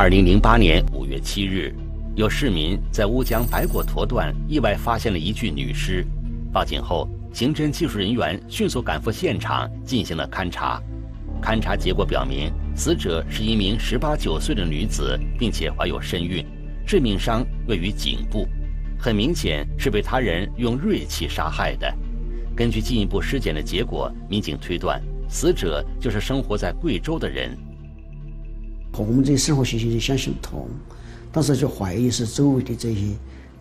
二零零八年五月七日，有市民在乌江白果坨段意外发现了一具女尸，报警后，刑侦技术人员迅速赶赴现场进行了勘查。勘查结果表明，死者是一名十八九岁的女子，并且怀有身孕，致命伤位于颈部，很明显是被他人用锐器杀害的。根据进一步尸检的结果，民警推断，死者就是生活在贵州的人。和我们这些生活习性相相同，当时就怀疑是周围的这些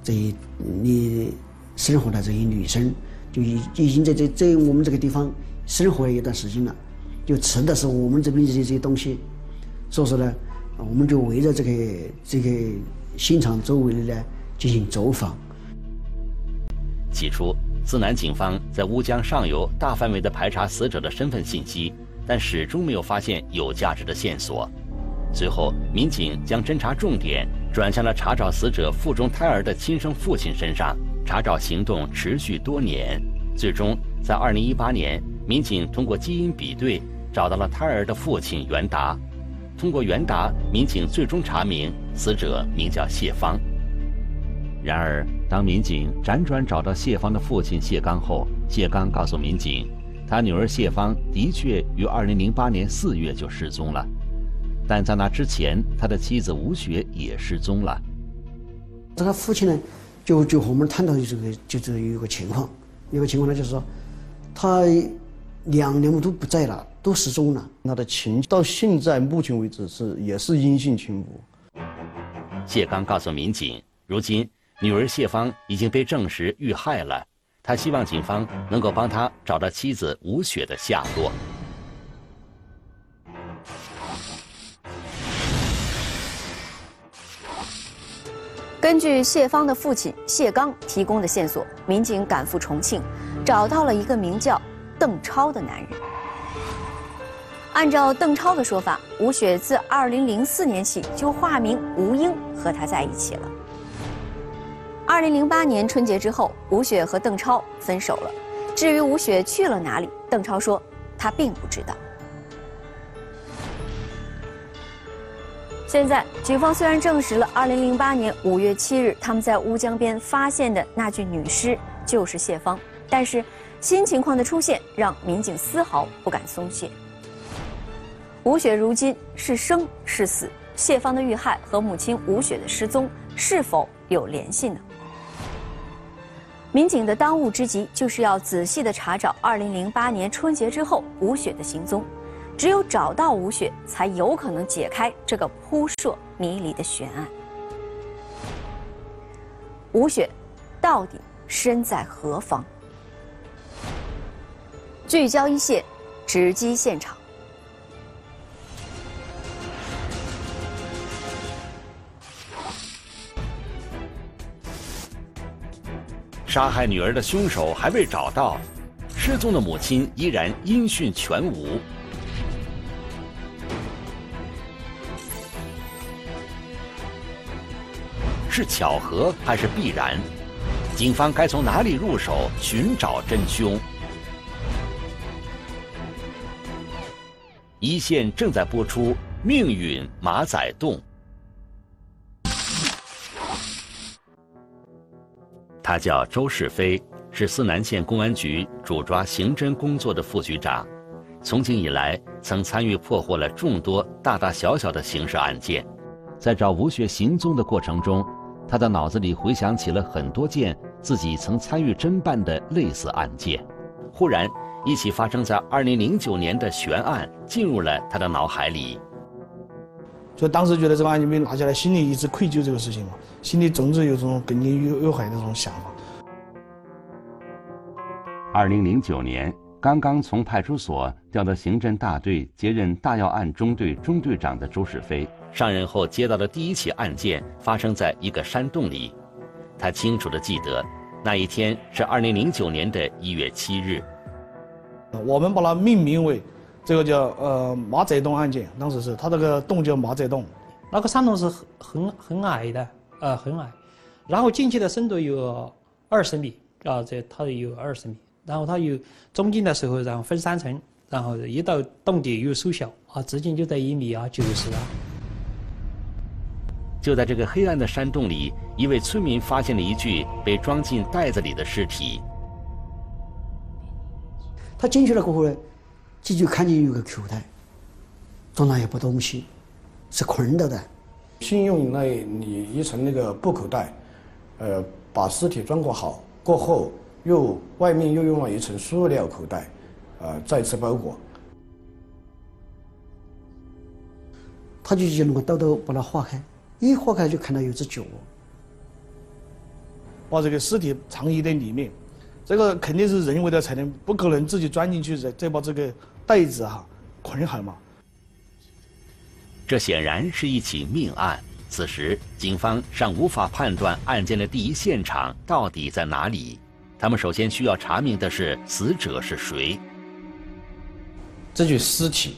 这些你生活的这些女生，就已已经在这在我们这个地方生活了一段时间了，就吃的是我们这边这些这些东西，所以说呢，我们就围着这个这个现场周围的呢进行走访。起初。思南警方在乌江上游大范围的排查死者的身份信息，但始终没有发现有价值的线索。随后，民警将侦查重点转向了查找死者腹中胎儿的亲生父亲身上。查找行动持续多年，最终在2018年，民警通过基因比对找到了胎儿的父亲袁达。通过袁达，民警最终查明死者名叫谢芳。然而。当民警辗转找到谢芳的父亲谢刚后，谢刚告诉民警，他女儿谢芳的确于2008年4月就失踪了，但在那之前，他的妻子吴雪也失踪了。这他父亲呢，就就和我们探讨这个，就是有一个情况，有个情况呢，就是说，他两年都不在了，都失踪了。他的情到现在目前为止是也是音信全无。谢刚告诉民警，如今。女儿谢芳已经被证实遇害了，他希望警方能够帮他找到妻子吴雪的下落。根据谢芳的父亲谢刚提供的线索，民警赶赴重庆，找到了一个名叫邓超的男人。按照邓超的说法，吴雪自2004年起就化名吴英和他在一起了。二零零八年春节之后，吴雪和邓超分手了。至于吴雪去了哪里，邓超说他并不知道。现在，警方虽然证实了二零零八年五月七日他们在乌江边发现的那具女尸就是谢芳，但是新情况的出现让民警丝毫不敢松懈。吴雪如今是生是死？谢芳的遇害和母亲吴雪的失踪是否有联系呢？民警的当务之急就是要仔细的查找2008年春节之后吴雪的行踪，只有找到吴雪，才有可能解开这个扑朔迷离的悬案。吴雪到底身在何方？聚焦一线，直击现场。杀害女儿的凶手还未找到，失踪的母亲依然音讯全无。是巧合还是必然？警方该从哪里入手寻找真凶？一线正在播出《命运马仔洞》。他叫周世飞，是思南县公安局主抓刑侦工作的副局长。从警以来，曾参与破获了众多大大小小的刑事案件。在找吴雪行踪的过程中，他的脑子里回想起了很多件自己曾参与侦办的类似案件。忽然，一起发生在2009年的悬案进入了他的脑海里。就当时觉得这个案件被拿下来，心里一直愧疚这个事情嘛，心里总是有种耿耿于怀的这种想法。二零零九年，刚刚从派出所调到刑侦大队接任大要案中队中队长的周世飞，上任后接到的第一起案件发生在一个山洞里，他清楚的记得，那一天是二零零九年的一月七日。我们把它命名为。这个叫呃马仔洞案件，当时是他这个洞叫马仔洞，那个山洞是很很很矮的，呃很矮，然后进去的深度有二十米啊，这它有二十米，然后它有中间的时候，然后分三层，然后一到洞底又缩小啊，直径就在一米啊九十啊。就在这个黑暗的山洞里，一位村民发现了一具被装进袋子里的尸体。他进去了过后呢，这就看见有个口袋，装了一包东西，是捆着的。先用那里一层那个布口袋，呃，把尸体装裹好，过后又外面又用了一层塑料口袋，呃，再次包裹。他就用那个刀刀把它划开，一划开就看到有只脚，把这个尸体藏掖在里面，这个肯定是人为的才能，不可能自己钻进去再再把这个袋子哈捆好嘛。这显然是一起命案。此时，警方尚无法判断案件的第一现场到底在哪里。他们首先需要查明的是死者是谁。这具尸体。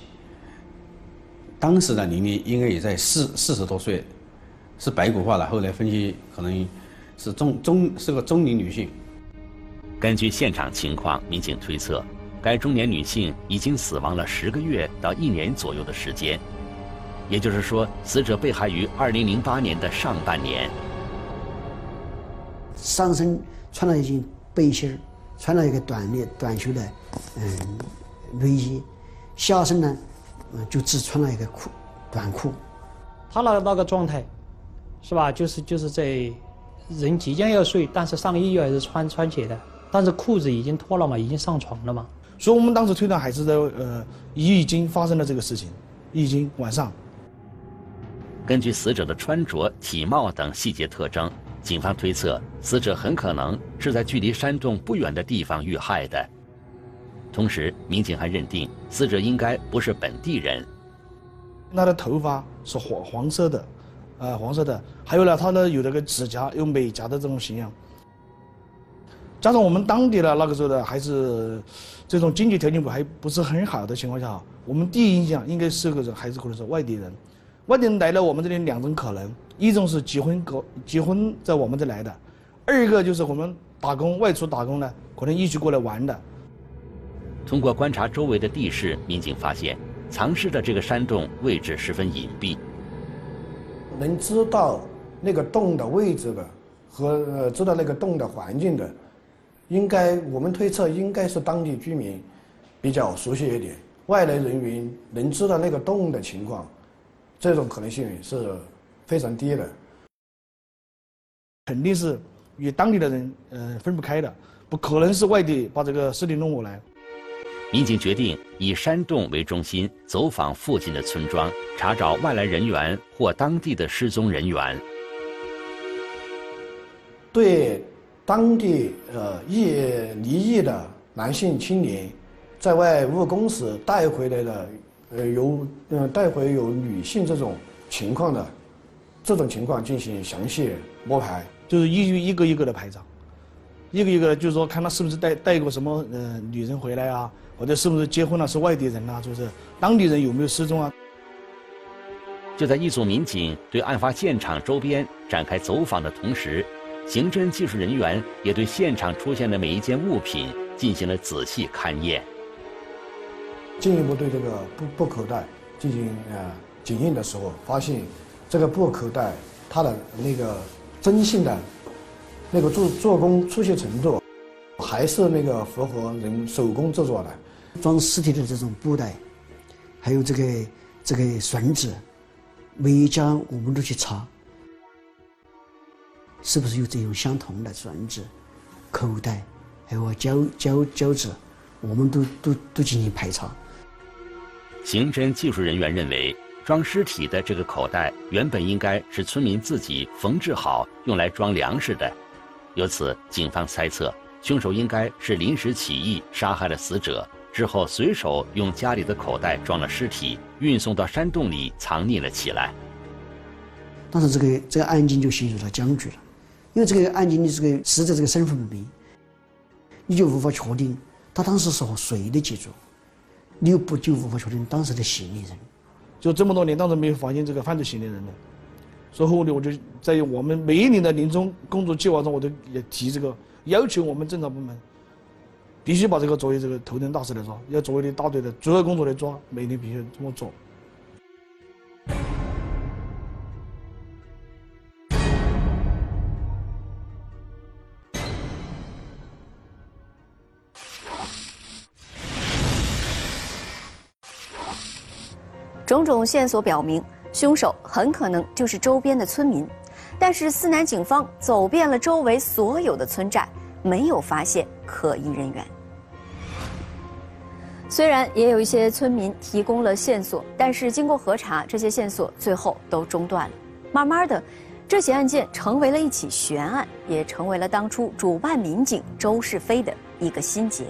当时的年龄应该也在四四十多岁，是白骨化了。后来分析，可能是中中是个中年女性。根据现场情况，民警推测，该中年女性已经死亡了十个月到一年左右的时间，也就是说，死者被害于二零零八年的上半年。上身穿了一件背心儿穿了一个短的短袖的嗯内衣，下身呢。嗯，就只穿了一个裤，短裤。他那那个状态，是吧？就是就是在人即将要睡，但是上衣又还是穿穿起的，但是裤子已经脱了嘛，已经上床了嘛。所以我们当时推断还是在呃已经发生了这个事情，已经晚上。根据死者的穿着、体貌等细节特征，警方推测死者很可能是在距离山洞不远的地方遇害的。同时，民警还认定死者应该不是本地人。他的头发是黄黄色的，啊，黄色的。还有呢，他呢有那个指甲有美甲的这种形象。加上我们当地的那个时候的还是这种经济条件不还不是很好的情况下，我们第一印象应该是个人，还是可能是外地人。外地人来了我们这里两种可能：一种是结婚过结婚在我们这来的；二一个就是我们打工外出打工呢，可能一起过来玩的。通过观察周围的地势，民警发现藏尸的这个山洞位置十分隐蔽。能知道那个洞的位置的和呃知道那个洞的环境的，应该我们推测应该是当地居民比较熟悉一点。外来人员能知道那个洞的情况，这种可能性是非常低的。肯定是与当地的人呃分不开的，不可能是外地把这个尸体弄过来。民警决定以山洞为中心，走访附近的村庄，查找外来人员或当地的失踪人员。对当地呃异离异的男性青年，在外务工时带回来的呃有呃带回有女性这种情况的，这种情况进行详细摸排，就是一一个一个的排查，一个一个就是说看他是不是带带过什么呃女人回来啊。或者是不是结婚了是外地人呐？就是当地人有没有失踪啊？就在一组民警对案发现场周边展开走访的同时，刑侦技术人员也对现场出现的每一件物品进行了仔细勘验。进一步对这个布布口袋进行呃检验的时候，发现这个布口袋它的那个针性的那个做做工粗细程度，还是那个符合人手工制作的。装尸体的这种布袋，还有这个这个绳子，每一家我们都去查，是不是有这种相同的绳子、口袋，还有胶胶胶纸，我们都都都进行排查。刑侦技术人员认为，装尸体的这个口袋原本应该是村民自己缝制好用来装粮食的，由此警方猜测，凶手应该是临时起意杀害了死者。之后，随手用家里的口袋装了尸体，运送到山洞里藏匿了起来。当时，这个这个案件就陷入了僵局了，因为这个案件的这个死者这个身份不明，你就无法确定他当时是和谁的接触，你又不就无法确定当时的嫌疑人。就这么多年，当时没有发现这个犯罪嫌疑人呢。所以后呢，我就在我们每一年的年终工作计划中，我都也提这个要求，我们侦查部门。必须把这个作为这个头等大事来抓要作为你大队的主要工作来抓每天必须这么做。种种线索表明凶手很可能就是周边的村民但是思南警方走遍了周围所有的村寨没有发现可疑人员。虽然也有一些村民提供了线索，但是经过核查，这些线索最后都中断了。慢慢的，这起案件成为了一起悬案，也成为了当初主办民警周世飞的一个心结。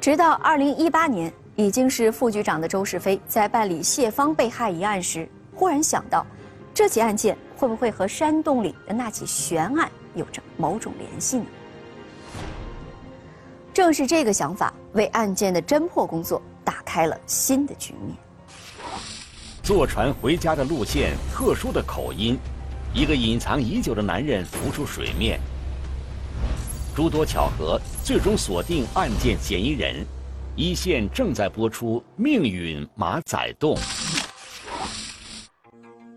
直到二零一八年，已经是副局长的周世飞在办理谢芳被害一案时，忽然想到，这起案件会不会和山洞里的那起悬案有着某种联系呢？正是这个想法，为案件的侦破工作打开了新的局面。坐船回家的路线，特殊的口音，一个隐藏已久的男人浮出水面。诸多巧合，最终锁定案件嫌疑人。一线正在播出《命运马仔洞》。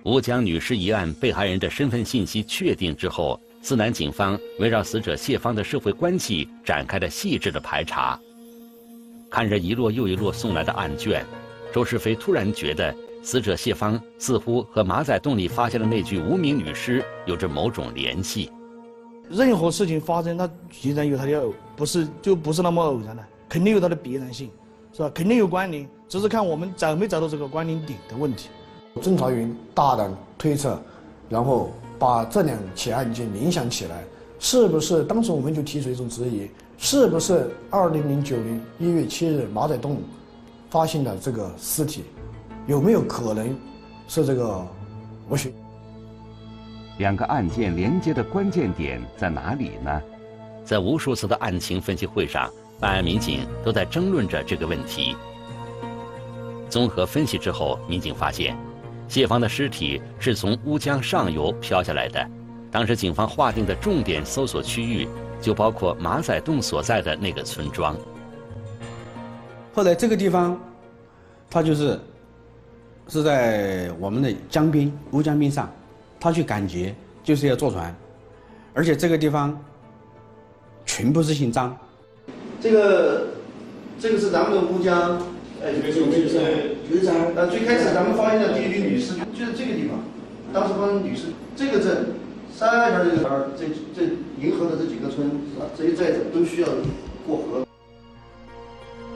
吴江女尸一案被害人的身份信息确定之后。思南警方围绕死者谢芳的社会关系展开了细致的排查。看着一摞又一摞送来的案卷，周世飞突然觉得死者谢芳似乎和马仔洞里发现的那具无名女尸有着某种联系。任何事情发生，它必然有它的偶，不是就不是那么偶然的，肯定有它的必然性，是吧？肯定有关联，只是看我们找没找到这个关联点的问题。侦查员大胆推测，然后。把这两起案件联想起来，是不是当时我们就提出一种质疑：是不是二零零九年一月七日马仔洞发现的这个尸体，有没有可能是这个吴雪？两个案件连接的关键点在哪里呢？在无数次的案情分析会上，办案民警都在争论着这个问题。综合分析之后，民警发现。谢芳的尸体是从乌江上游漂下来的，当时警方划定的重点搜索区域就包括马仔洞所在的那个村庄。后来这个地方，他就是是在我们的江边乌江边上，他去赶集就是要坐船，而且这个地方全部是姓张。这个这个是咱们的乌江。哎，这个是这个是云山。呃，最开始咱们发现的第一具女尸就是这个地方，当时发现女尸，这个镇，三条这个儿，这这银河的这几个村是吧？这些寨子都需要过河。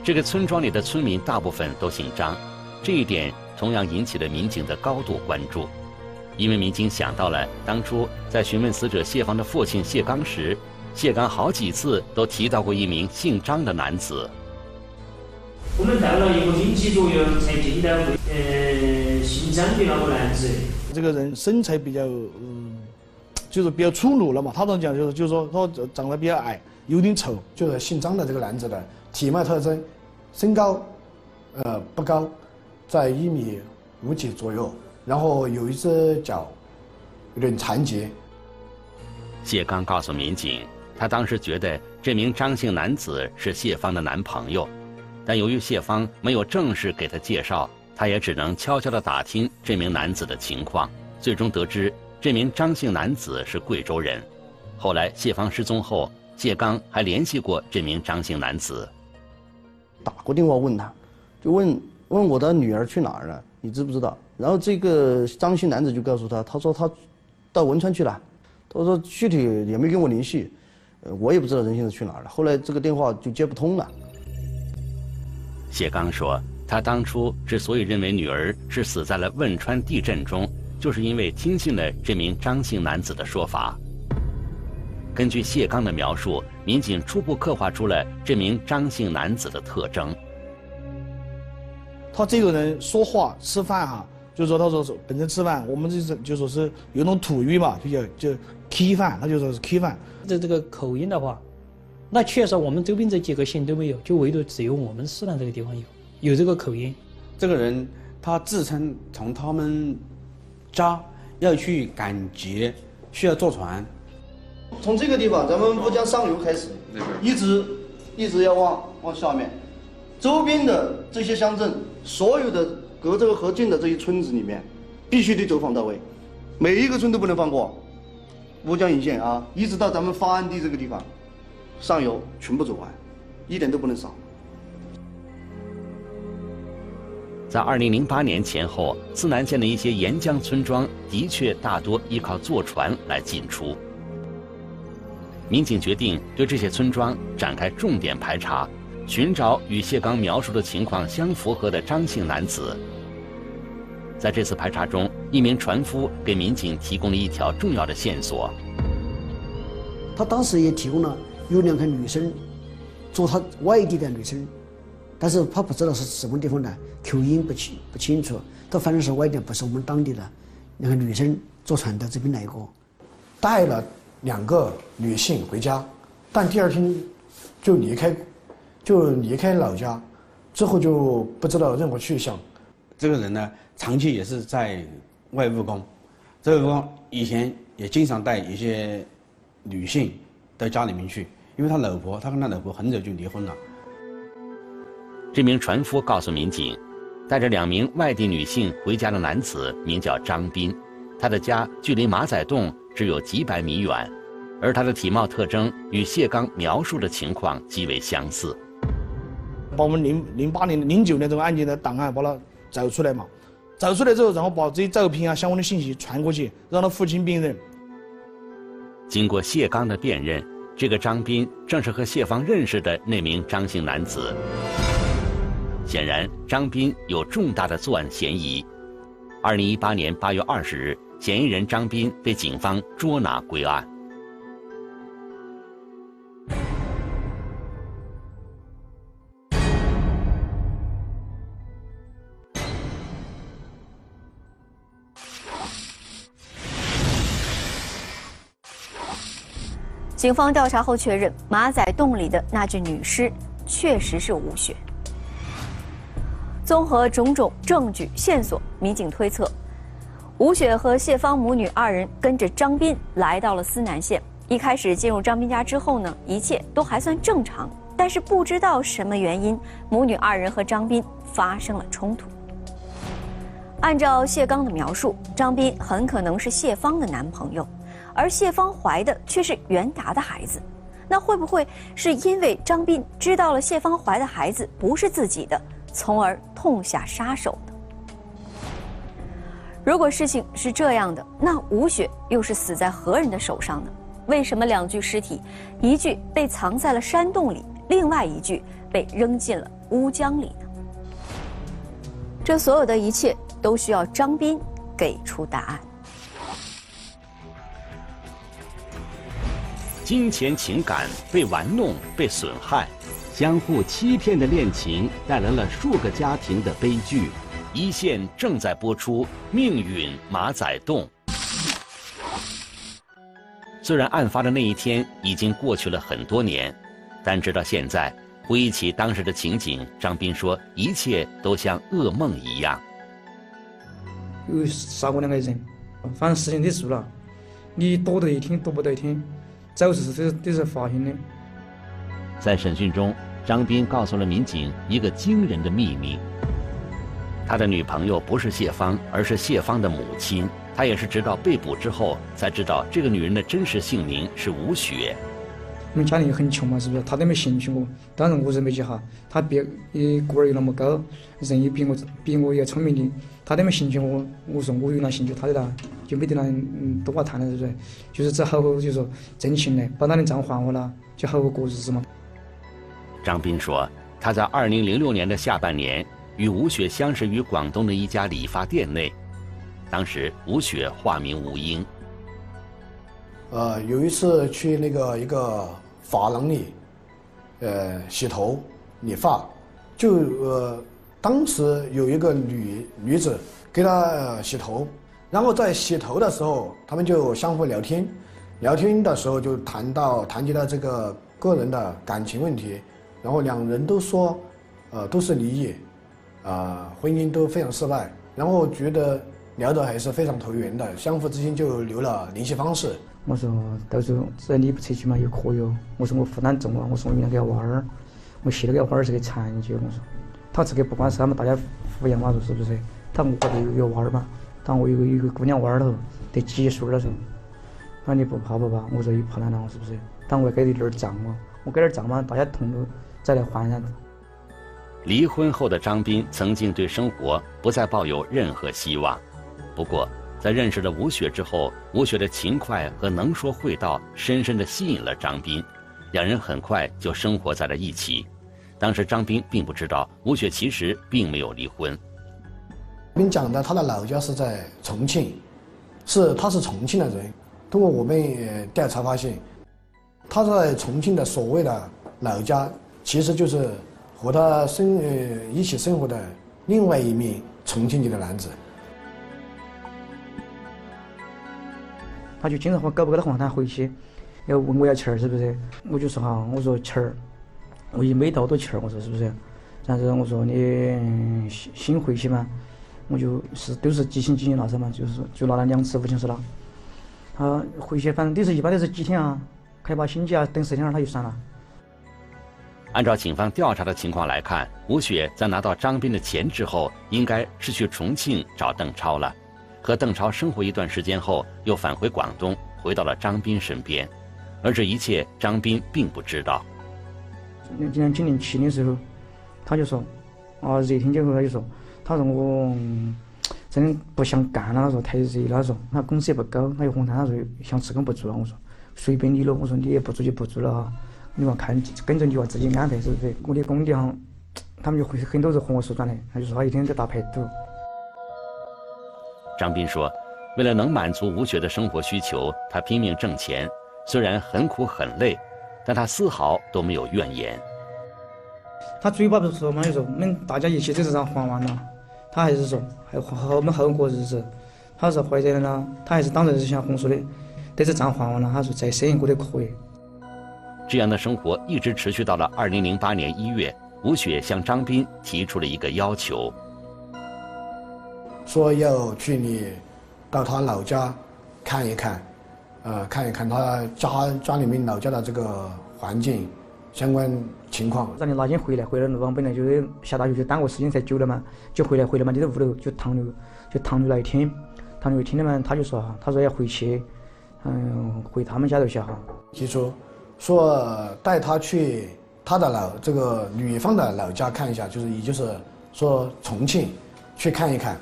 这个村庄里的村民大部分都姓张，这一点同样引起了民警的高度关注，因为民警想到了当初在询问死者谢芳的父亲谢刚时，谢刚好几次都提到过一名姓张的男子。我们到了一个星期左右才见到呃姓张的那个男子。这个人身材比较嗯，就是比较粗鲁了嘛。他这样讲就是就是说他长得比较矮，有点丑。就是姓张的这个男子的体貌特征，身高呃不高，在一米五几左右，然后有一只脚有点残疾。谢刚告诉民警，他当时觉得这名张姓男子是谢芳的男朋友。但由于谢芳没有正式给他介绍，他也只能悄悄地打听这名男子的情况。最终得知，这名张姓男子是贵州人。后来谢芳失踪后，谢刚还联系过这名张姓男子，打过电话问他，就问问我的女儿去哪儿了，你知不知道？然后这个张姓男子就告诉他，他说他到汶川去了，他说具体也没跟我联系，呃，我也不知道人现在去哪儿了。后来这个电话就接不通了。谢刚说：“他当初之所以认为女儿是死在了汶川地震中，就是因为听信了这名张姓男子的说法。根据谢刚的描述，民警初步刻画出了这名张姓男子的特征。他这个人说话、吃饭哈，就说他说是本身吃饭，我们就是就说是有种土语嘛，就叫就 K 饭，他就说是 K 饭。这这个口音的话。”那确实，我们周边这几个县都没有，就唯独只有我们思南这个地方有，有这个口音。这个人他自称从他们家要去赶集，需要坐船。从这个地方，咱们乌江上游开始，一直一直要往往下面，周边的这些乡镇，所有的隔这个河近的这些村子里面，必须得走访到位，每一个村都不能放过。乌江一线啊，一直到咱们发案地这个地方。上游全部走完，一点都不能少。在二零零八年前后，思南县的一些沿江村庄的确大多依靠坐船来进出。民警决定对这些村庄展开重点排查，寻找与谢刚描述的情况相符合的张姓男子。在这次排查中，一名船夫给民警提供了一条重要的线索。他当时也提供了有两个女生，做他外地的女生，但是他不知道是什么地方的，口音不清不清楚。他反正是外地，不是我们当地的。两个女生坐船到这边来过，带了。两个女性回家，但第二天就离开，就离开老家，之后就不知道任何去向。这个人呢，长期也是在外务工，这个工以前也经常带一些女性到家里面去，因为他老婆，他跟他老婆很早就离婚了。这名船夫告诉民警，带着两名外地女性回家的男子名叫张斌，他的家距离马仔洞。只有几百米远，而他的体貌特征与谢刚描述的情况极为相似。把我们零零八年、零九年这个案件的档案把它找出来嘛，找出来之后，然后把这些照片啊、相关的信息传过去，让他父亲辨认。经过谢刚的辨认，这个张斌正是和谢芳认识的那名张姓男子。显然，张斌有重大的作案嫌疑。二零一八年八月二十日。嫌疑人张斌被警方捉拿归案。警方调查后确认，马仔洞里的那具女尸确实是吴雪。综合种种证据线索，民警推测。吴雪和谢芳母女二人跟着张斌来到了思南县。一开始进入张斌家之后呢，一切都还算正常。但是不知道什么原因，母女二人和张斌发生了冲突。按照谢刚的描述，张斌很可能是谢芳的男朋友，而谢芳怀的却是袁达的孩子。那会不会是因为张斌知道了谢芳怀的孩子不是自己的，从而痛下杀手呢？如果事情是这样的，那吴雪又是死在何人的手上呢？为什么两具尸体，一具被藏在了山洞里，另外一具被扔进了乌江里呢？这所有的一切都需要张斌给出答案。金钱情感被玩弄、被损害，相互欺骗的恋情带来了数个家庭的悲剧。一线正在播出《命运马仔洞》。虽然案发的那一天已经过去了很多年，但直到现在，回忆起当时的情景，张斌说，一切都像噩梦一样。有杀过两个人，反正事情都做了，你躲得一天，躲不得一天，找事实都都是发现的。在审讯中，张斌告诉了民警一个惊人的秘密。他的女朋友不是谢芳，而是谢芳的母亲。他也是直到被捕之后才知道，这个女人的真实姓名是吴雪。我们家里很穷嘛，是不是？他都没嫌弃我。当然我认没起哈，他别也个儿又那么高，人也比我比我要聪明的，他都没兴趣我。我说我有那兴趣，他的啦，就没得那嗯多话谈了，是不是？就是只好就说挣钱来，把他的账还我了，就好好过日子嘛。张斌说，他在二零零六年的下半年。与吴雪相识于广东的一家理发店内，当时吴雪化名吴英。呃，有一次去那个一个发廊里，呃，洗头理发，就呃，当时有一个女女子给他洗头，然后在洗头的时候，他们就相互聊天，聊天的时候就谈到谈及到这个个人的感情问题，然后两人都说，呃，都是离异。啊，婚姻都非常失败，然后觉得聊得还是非常投缘的，相互之间就留了联系方式。我说到时候只要你不出去嘛，又可以哦。我说我负担重啊，我说我明天给娃儿，我写了给娃儿是个残疾。我说他这个不管是他们大家抚养嘛，说是不是？他我这有有娃儿嘛？他我有个有个姑娘娃儿了，得几岁了说？那你不怕不怕？我说有怕难了，是不是？但我给你点账嘛，我给点账嘛，大家同路再来还噻。离婚后的张斌曾经对生活不再抱有任何希望。不过，在认识了吴雪之后，吴雪的勤快和能说会道深深的吸引了张斌，两人很快就生活在了一起。当时张斌并不知道吴雪其实并没有离婚。斌讲的，他的老家是在重庆，是他是重庆的人。通过我们调查发现，他在重庆的所谓的老家，其实就是和他生呃一起生活的另外一名重庆籍的男子。他就经常话搞不搞得黄他回去，要问我要钱儿是不是？我就说哈，我说钱儿，我也没到多钱儿，我说是不是？然后我说你新回去嘛。我就是都是几星几星拿噻嘛，就是就拿了两次五千是了。他回去反正都是一般都是几天啊，开把星期啊，等十天他就散了。按照警方调查的情况来看，吴雪在拿到张斌的钱之后，应该是去重庆找邓超了，和邓超生活一段时间后，又返回广东，回到了张斌身边。而这一切，张斌并不知道。今年今年七的时候，他就说，啊，热天之后他就说。他说我真的不想干了，他说太热了，他说他工资也不高，他又红他，他说想辞工不做了。我说随便你了，我说你也不做就不做了哈，你话看跟着你话自己安排是不是？我的工地上他们就会很多人和我说转的，他就说他一天在打牌赌。张斌说，为了能满足吴雪的生活需求，他拼命挣钱，虽然很苦很累，但他丝毫都没有怨言。他嘴巴不是说嘛，就说我们大家一起在这上还完了。他还是说，还和我们好过日子。他说或者呢，他还是当时是像红说的，等这账还完了，他说再生一个都可以。这样的生活一直持续到了二零零八年一月，吴雪向张斌提出了一个要求，说要去你到他老家看一看，呃，看一看他家家里面老家的这个环境。相关情况，让你拿钱回来？回来路上本来就是下大雨，就耽误时间才久了嘛，就回来回来嘛，就在屋头就躺留，就躺留那一天，躺留一天的嘛，他就说哈，他说要回去，嗯，回他们家头去哈。提出说带他去他的老这个女方的老家看一下，就是也就是说重庆去看一看。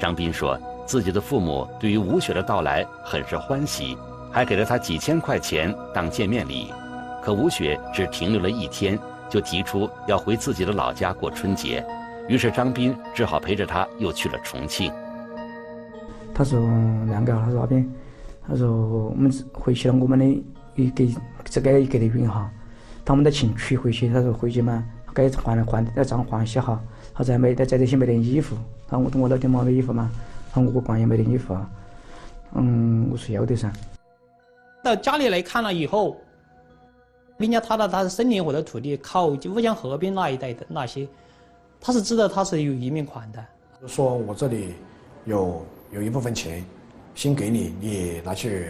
张斌说自己的父母对于吴雪的到来很是欢喜，还给了他几千块钱当见面礼。可吴雪只停留了一天，就提出要回自己的老家过春节，于是张斌只好陪着他又去了重庆。他说：“亮哥，他说那边，他说我们回去了，我们的一个这个一个的云哈，他们的情取回去，他说回去嘛，该换了换，要账还些哈。他说没得在这些没得衣服，他说我我老爹没得衣服嘛，他说我光也没得衣服啊。嗯，我说要得噻。到家里来看了以后。人家他的他的森林或者土地靠乌江河边那一带的那些，他是知道他是有移民款的。说我这里有有一部分钱，先给你，你拿去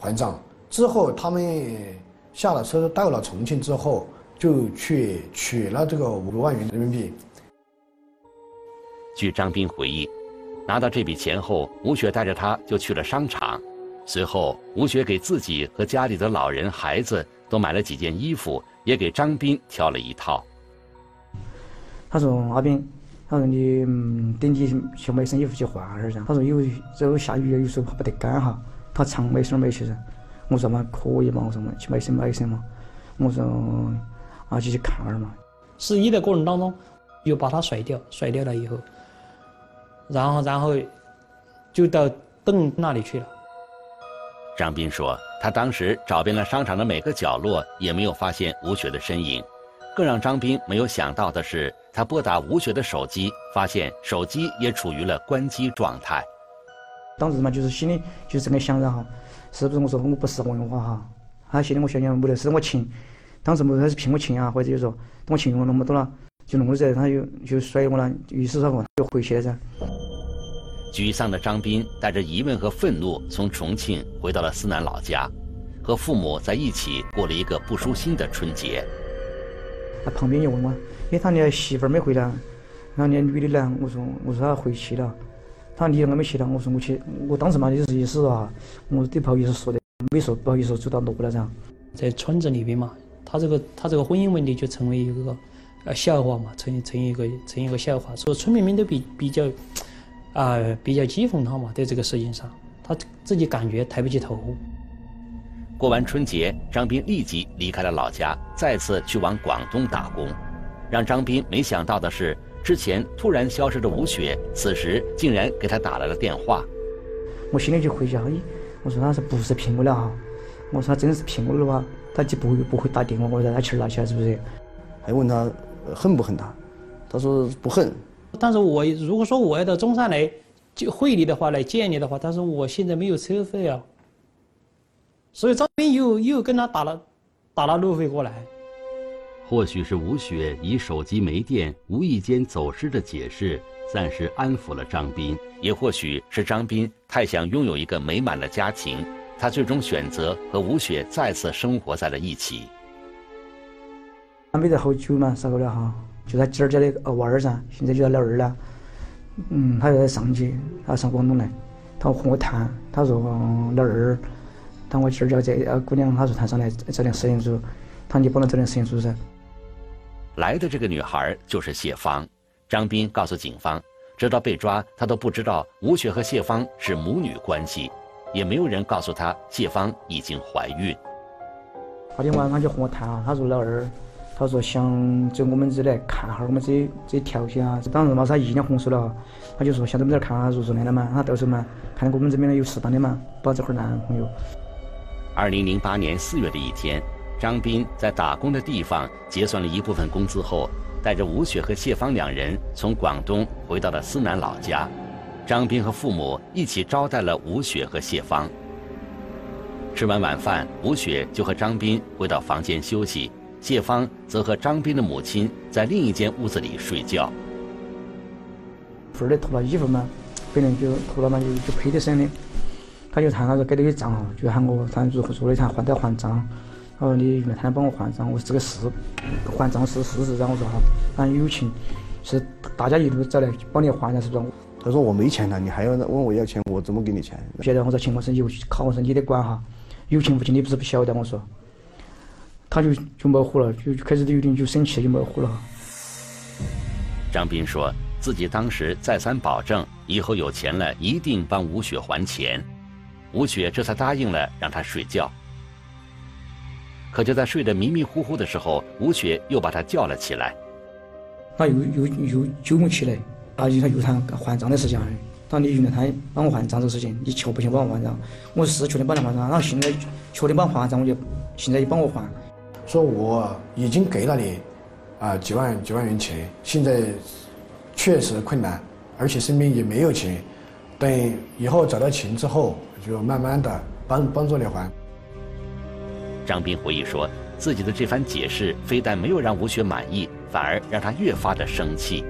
还账。之后他们下了车到了重庆之后，就去取了这个五万元人民币。据张斌回忆，拿到这笔钱后，吴雪带着他就去了商场。随后，吴雪给自己和家里的老人、孩子。都买了几件衣服，也给张斌挑了一套。他说：“阿斌，他说你等你去买身衣服去换下噻。他说有这个下雨有时候怕不得干哈，他常买身买去噻。我说嘛可以嘛，我说嘛去买身买身嘛。我说啊就去看儿嘛。试衣的过程当中，又把他甩掉，甩掉了以后，然后然后就到邓那里去了。张斌说。他当时找遍了商场的每个角落，也没有发现吴雪的身影。更让张斌没有想到的是，他拨打吴雪的手机，发现手机也处于了关机状态。当时嘛，就是心里就是这么想着哈，是不是我说我不是文化哈？他心里我想想没得是我钱，当时没得是骗我钱啊，或者就说等我钱用了那么多了，就弄着他就就甩我了，于是说就回去了噻。沮丧的张斌带着疑问和愤怒从重庆回到了思南老家，和父母在一起过了一个不舒心的春节。他旁边就问我：“哎，他你媳妇儿没回来？那你女的呢？”我说：“我说她回去了。”他说：“你啷个没去了？”我说：“我去。”我当时嘛就是意思啊，我都不好意思说的，没说不好意思走到路了噻。在村子里边嘛，他这个他这个婚姻问题就成为一个呃笑话嘛，成成一个成一个笑话，所以村民们都比比较啊、比较讥讽他嘛，在这个事情上，他自己感觉抬不起头。过完春节，张斌立即离开了老家，再次去往广东打工。让张斌没想到的是，之前突然消失的吴雪，此时竟然给他打来了电话。我心里就回想，咦，我说他是不是骗我了哈？我说他真的是骗我的话，他就不会不会打电话，我说他气儿拿起来是不是？还问他呃恨不恨他，他说不恨。但是我如果说我要到中山来就会你的话来见你的话，但是我现在没有车费啊，所以张斌又又跟他打了打了路费过来。或许是吴雪以手机没电、无意间走失的解释，暂时安抚了张斌；也或许是张斌太想拥有一个美满的家庭，他最终选择和吴雪再次生活在了一起。他没得好久嘛，啥个了哈？就他姐儿家的呃娃儿噻，现在就他老二了。嗯，他在上去，他上广东来，他和我谈，他说嗯老二，他我姐儿家这呃姑娘，他说谈上来找点实验组，他你帮他找点实验组噻。来的这个女孩就是谢芳。张斌告诉警方，直到被抓，他都不知道吴雪和谢芳是母女关系，也没有人告诉他谢芳已经怀孕。那天晚上他就和我谈啊，他说老二，他说想走我们这来看下我们这这条件啊，当时嘛他一脸红说了，他就说想在我们这儿看下入住来了嘛，他到时候嘛看到我们这边呢有适当的嘛，把这会儿男朋友。二零零八年四月的一天。张斌在打工的地方结算了一部分工资后，带着吴雪和谢芳两人从广东回到了思南老家。张斌和父母一起招待了吴雪和谢芳。吃完晚饭，吴雪就和张斌回到房间休息，谢芳则和张斌的母亲在另一间屋子里睡觉。妇儿的脱了衣服嘛，本来就脱了嘛，就就配得上的。他就谈他说给那个账哈，就喊我谈如何说的，谈还得还账。哦，你原来他帮我还账，我说这个是还账是事实然后。我说哈，俺友情是大家一路走来帮你还的，是不是？他说我没钱了，你还要问我要钱，我怎么给你钱？现在我说情况是有考，我说你得管哈，有情无情你不是不晓得。我说，他就就模糊了，就开始有点就生气，就模糊了。张斌说自己当时再三保证，以后有钱了一定帮吴雪还钱，吴雪这才答应了让他睡觉。可就在睡得迷迷糊糊的时候，吴雪又把他叫了起来。他又又又揪我起来，啊！他又谈还账的事情。他说：“你原来他帮我还账这个事情，你确不行帮我还账？”我是确定帮他还账。然后现在确定帮我还账，我就现在就帮我还。说我已经给了你啊几万几万元钱，现在确实困难，而且身边也没有钱。等以后找到钱之后，就慢慢的帮帮助你还。张斌回忆说，自己的这番解释非但没有让吴雪满意，反而让他越发的生气。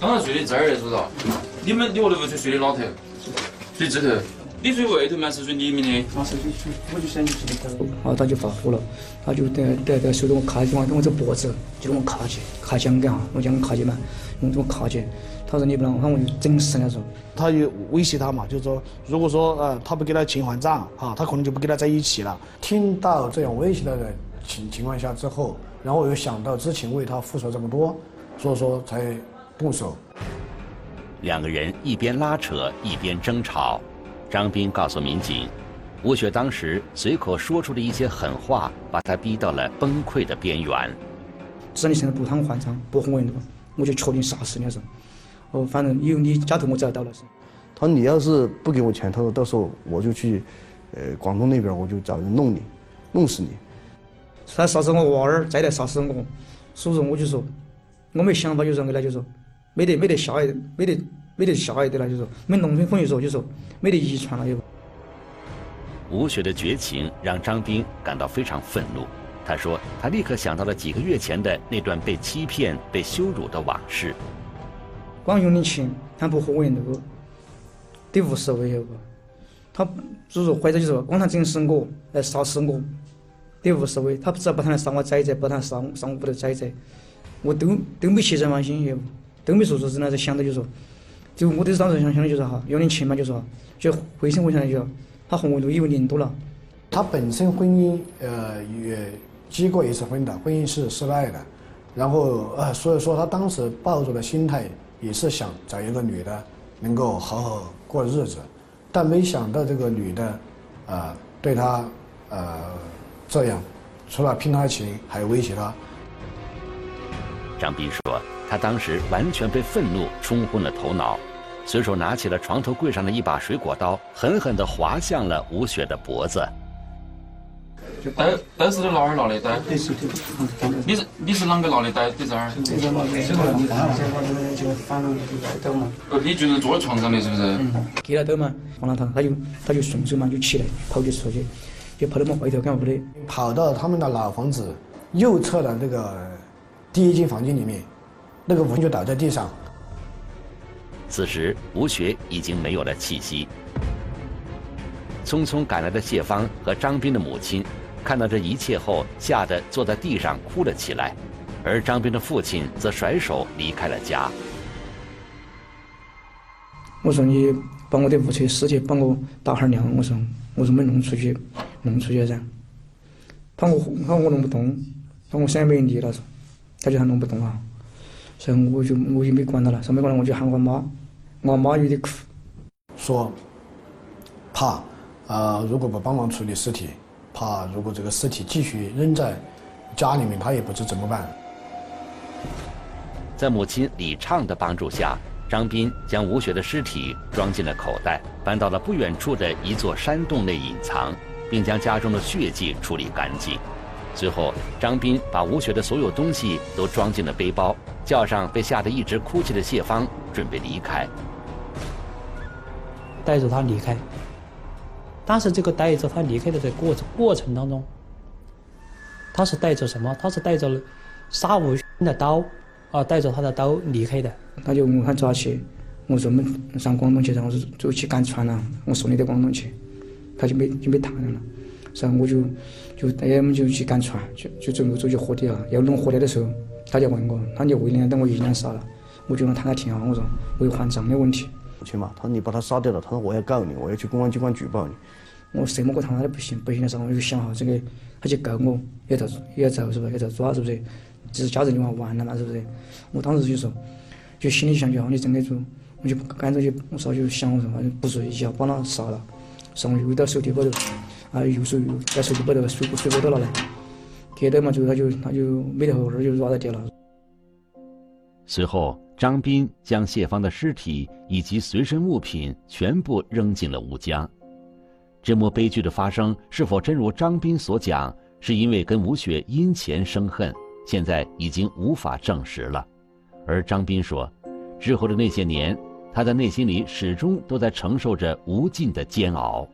刚才睡的这儿，是不是？你们你屋头为啥睡的哪头？睡这头。你睡外头嘛，是睡里面的。啊，是我就想你睡这头。啊，他就发火了，他就得得得，手中我卡起，往我这脖子，就让我卡起，卡香港哈，我讲卡起嘛，用这个卡起。他说你不能，那我就整死了说。他就威胁他嘛，就是说，如果说呃他不给他钱还账，哈，他可能就不跟他在一起了。听到这样威胁他的情情况下之后，然后我又想到之前为他付出这么多，所以说才动手。两个人一边拉扯一边争吵，张斌告诉民警，吴雪当时随口说出的一些狠话，把他逼到了崩溃的边缘。只要你现在不谈还账，不还我的话，我就确定杀死你说。哦，反正有你家头我找到了是。他说你要是不给我钱，他说到时候我就去，呃，广东那边我就找人弄你，弄死你。他杀死我娃儿，再来杀死我，所以说我就说，我没想法，就说给他就说，没得没得下一没得没得下一代了，就说我们农村风俗说就说没得遗传了又。吴雪的绝情让张斌感到非常愤怒，他说他立刻想到了几个月前的那段被欺骗、被羞辱的往事。光用你钱，他不和我那个，得无所谓，不？他就是或者就是光他整死我，来杀死我，得无所谓。他只要不谈来杀我崽崽，不谈杀杀我屋头崽崽，我都都没起这番心，都没说说真的在想到就说，就我都是当时想想的就是哈，要点钱嘛，就说就回心回想的就，他和我都以为年多了。他本身婚姻呃也结过一次婚的，婚姻是失败的，然后呃，所以说他当时抱着的心态也是想找一个女的能够好好过日子，但没想到这个女的，呃，对他呃这样，除了拼他情，还威胁他。张斌说，他当时完全被愤怒冲昏了头脑，随手拿起了床头柜上的一把水果刀，狠狠地划向了吴雪的脖子。袋袋是在哪儿拿的？袋？你是你是啷个拿的袋？在这儿？呃，你就是坐在床上的是不是？嗯，给了刀嘛，放了他，他就他就顺手嘛就起来跑就出去，就跑到我们外头干嘛的？跑到他们的老房子右侧的那个第一间房间里面，那个吴就倒在地上。此时吴雪已经没有了气息。匆匆赶来的谢芳和张斌的母亲。看到这一切后，吓得坐在地上哭了起来，而张斌的父亲则甩手离开了家。我说你把我的屋车尸体帮我打下尿，我说我说没弄出去，弄出去噻。他我他我弄不动，他我身上没力了，他就还弄不动啊。所以我就我就没管他了，说没管他我就喊我妈，我妈有点哭，说怕啊，如果不帮忙处理尸体。怕如果这个尸体继续扔在家里面，他也不知怎么办。在母亲李畅的帮助下，张斌将吴雪的尸体装进了口袋，搬到了不远处的一座山洞内隐藏，并将家中的血迹处理干净。随后，张斌把吴雪的所有东西都装进了背包，叫上被吓得一直哭泣的谢芳，准备离开，带着他离开。但是这个带着他离开的这过程过程当中，他是带着什么？他是带着杀吴雪的刀，啊，带着他的刀离开的。他就问我抓去，我说我们上广东去，然后是走去赶船了，我送你到广东去，他就没就没谈了。然后我就就哎，我们就去赶船，就就准备走去河底了。要弄河底的时候，他就问我，他就为了等我一两杀了，我就让他来听啊，我说为还账的问题。去嘛，他说你把他杀掉了，他说我要告你，我要去公安机关举报你。我什么过他妈的不行，不行的时候我就想哈，这个他去告我，要遭要遭是不是？要遭抓是不是？这是家人的话完了嘛是不是？我当时就说，就心里想就好，你真的就，我就赶着就我说就想我说不注意一下把他杀了，上又到手提包头，啊右手又在手提包头水果水果都拿来，给到嘛就他就他就没得后儿就抓到掉了。随后，张斌将谢芳的尸体以及随身物品全部扔进了吴江。这幕悲剧的发生，是否真如张斌所讲，是因为跟吴雪因钱生恨？现在已经无法证实了。而张斌说，之后的那些年，他的内心里始终都在承受着无尽的煎熬。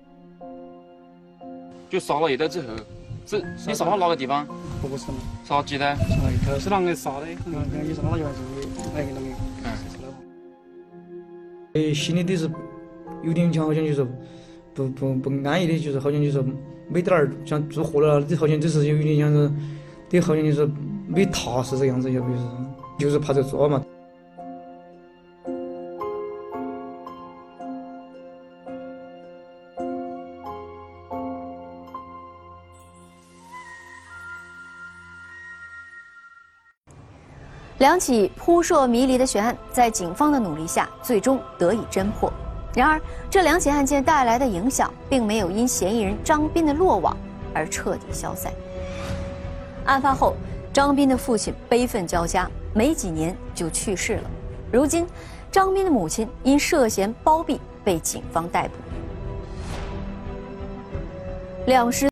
就杀了一袋之后，这你杀到哪个地方？不是杀几袋？头是啷个杀的？嗯，也是哪个那个心里都是有点像好像就是。不不不安逸的，就是好像就是没点儿像做活了，这好像就是有点像是，都好像就是没踏实这样子，要不就是就是怕这做嘛。两起扑朔迷离的悬案，在警方的努力下，最终得以侦破。然而，这两起案件带来的影响，并没有因嫌疑人张斌的落网而彻底消散。案发后，张斌的父亲悲愤交加，没几年就去世了。如今，张斌的母亲因涉嫌包庇被警方逮捕。两尸。